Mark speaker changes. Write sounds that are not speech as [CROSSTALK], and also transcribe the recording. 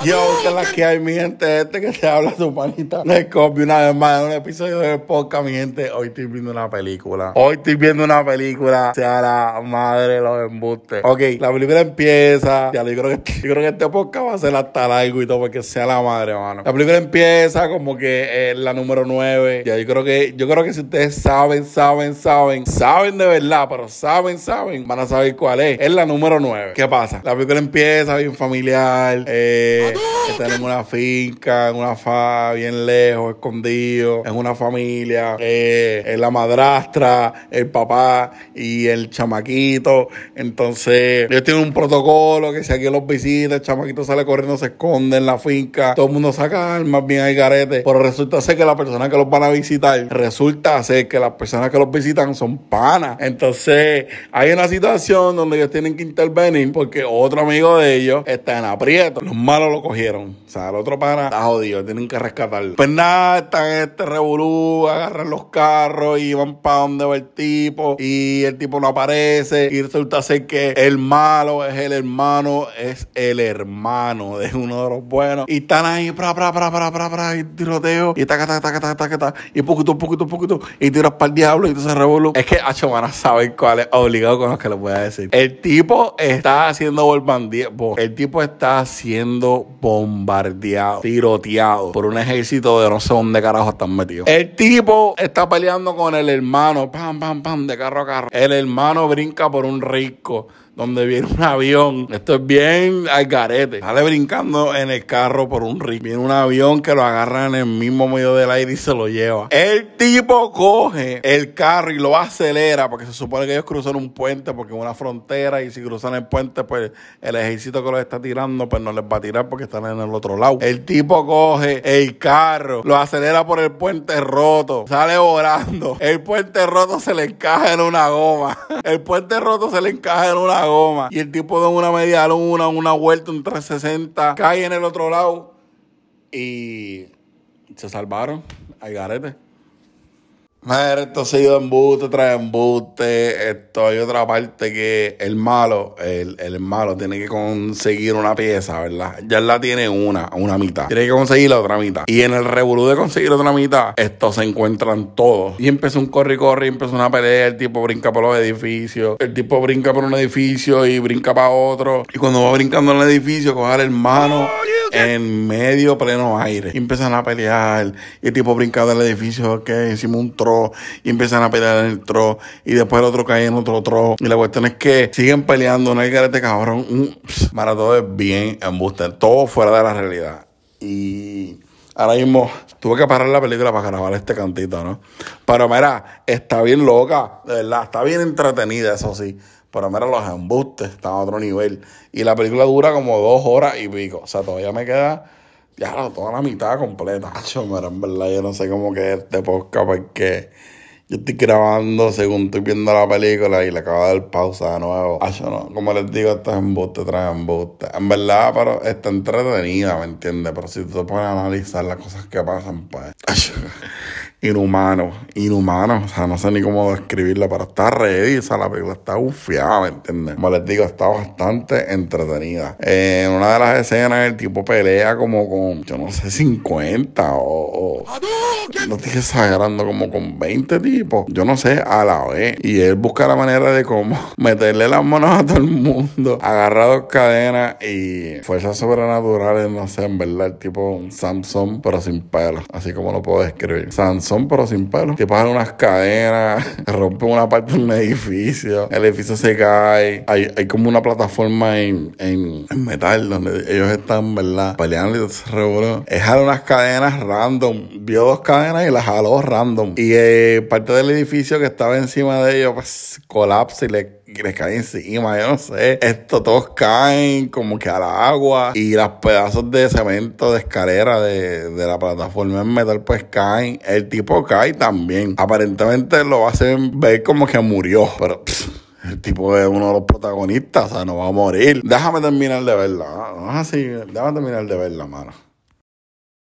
Speaker 1: Yo, que la que hay, mi gente, este que te habla su panita de copy una vez más en un episodio de podcast, mi gente. Hoy estoy viendo una película. Hoy estoy viendo una película, sea la madre los embustes. Ok, la película empieza. Ya, yo creo que, yo creo que este podcast va a ser hasta largo y todo, porque sea la madre, mano. La película empieza como que es la número 9. Ya, yo creo que, yo creo que si ustedes saben, saben, saben, saben de verdad, pero saben, saben, van a saber cuál es. Es la número 9. ¿Qué pasa? La película empieza bien familiar. Eh están en una finca, en una fa bien lejos, escondido, en una familia, eh, en la madrastra, el papá y el chamaquito. Entonces, ellos tienen un protocolo que si alguien los visita, el chamaquito sale corriendo, se esconde en la finca, todo el mundo saca más bien hay garete. Pero resulta ser que la persona que los van a visitar, resulta ser que las personas que los visitan son panas. Entonces, hay una situación donde ellos tienen que intervenir porque otro amigo de ellos está en aprieto. Los malos lo cogieron. O sea, el otro pana está jodido, tienen que rescatarlo. Pues nada, están en este revolú, agarran los carros y van para donde va el tipo. Y el tipo no aparece. Y resulta ser que el malo es el hermano, es el hermano de uno de los buenos. Y están ahí, pra, pra, pra, pra, pra, pra, y tiroteo. Y taca, taca, taca, taca, taca, taca. Y poquito, poquito, poquito. Y tiras para el diablo y se revolú. Es que Hacho van a cuál es obligado con lo que le voy a decir. El tipo está haciendo bombardeado. El tipo está haciendo bombardeado, tiroteado por un ejército de no sé dónde carajo están metidos. El tipo está peleando con el hermano, pam, pam, pam, de carro a carro. El hermano brinca por un rico donde viene un avión. Esto es bien al garete. Sale brincando en el carro por un río. Viene un avión que lo agarra en el mismo medio del aire y se lo lleva. El tipo coge el carro y lo acelera porque se supone que ellos cruzan un puente porque es una frontera y si cruzan el puente pues el ejército que los está tirando pues no les va a tirar porque están en el otro lado. El tipo coge el carro, lo acelera por el puente roto, sale volando. El puente roto se le encaja en una goma. [LAUGHS] El puente roto se le encaja en una goma. Y el tipo da una media luna, una vuelta, un 360, cae en el otro lado y se salvaron. Al garete. Mira, esto ha sido embuste trae embuste. Esto hay otra parte que el malo, el, el malo tiene que conseguir una pieza, ¿verdad? Ya la tiene una, una mitad. Tiene que conseguir la otra mitad. Y en el revolú de conseguir otra mitad, estos se encuentran todos. Y empieza un corre y corre, empieza una pelea. El tipo brinca por los edificios. El tipo brinca por un edificio y brinca para otro. Y cuando va brincando en el edificio, coge al hermano en medio pleno aire. Y empiezan a pelear. Y el tipo brinca del edificio que encima un tro y empiezan a pelear en el tro y después el otro cae en otro tro. Y la cuestión es que siguen peleando, no hay garete cabrón. para todo es bien embuste, todo fuera de la realidad. Y ahora mismo tuve que parar la película para grabar este cantito, ¿no? Pero mira, está bien loca, de verdad, está bien entretenida, eso sí. Pero mira, los embustes están a otro nivel. Y la película dura como dos horas y pico. O sea, todavía me queda ya toda la mitad completa. Yo, mira, en verdad, yo no sé cómo que este podcast porque yo estoy grabando según estoy viendo la película y le acabo de dar pausa de nuevo. Yo no, como les digo, esto es embuste trae embuste. En verdad, pero está entretenida, ¿me entiendes? Pero si tú te pones a analizar las cosas que pasan, pues [LAUGHS] inhumano, inhumano, o sea, no sé ni cómo describirlo, pero está ready, o sea, la película está bufiada, ¿me entiendes? Como les digo, está bastante entretenida. en una de las escenas el tipo pelea como con, yo no sé, 50 o, no estoy exagerando, como con 20 tipos, yo no sé, a la vez. Y él busca la manera de cómo [LAUGHS] meterle las manos a todo el mundo, agarrar dos cadenas y fuerzas sobrenaturales, no sé, en verdad, el tipo un Samsung, pero sin pelo, así como lo puedo describir. Samsung pero sin pelo. Que pasan unas cadenas, [LAUGHS] rompen una parte de un edificio, el edificio se cae. Hay, hay como una plataforma en, en, metal donde ellos están, ¿verdad? Peleando y se revolvió. Es jalar unas cadenas random. Vio dos cadenas y las jaló random. Y eh, parte del edificio que estaba encima de ellos, pues colapsa y le les cae encima, yo no sé. Esto todos caen como que al agua y los pedazos de cemento de escalera de, de la plataforma en metal pues caen. El tipo cae también. Aparentemente lo hacen ver como que murió, pero... el tipo es uno de los protagonistas, o sea, no va a morir. Déjame terminar de verla, ¿no? Así, déjame terminar de verla, mano.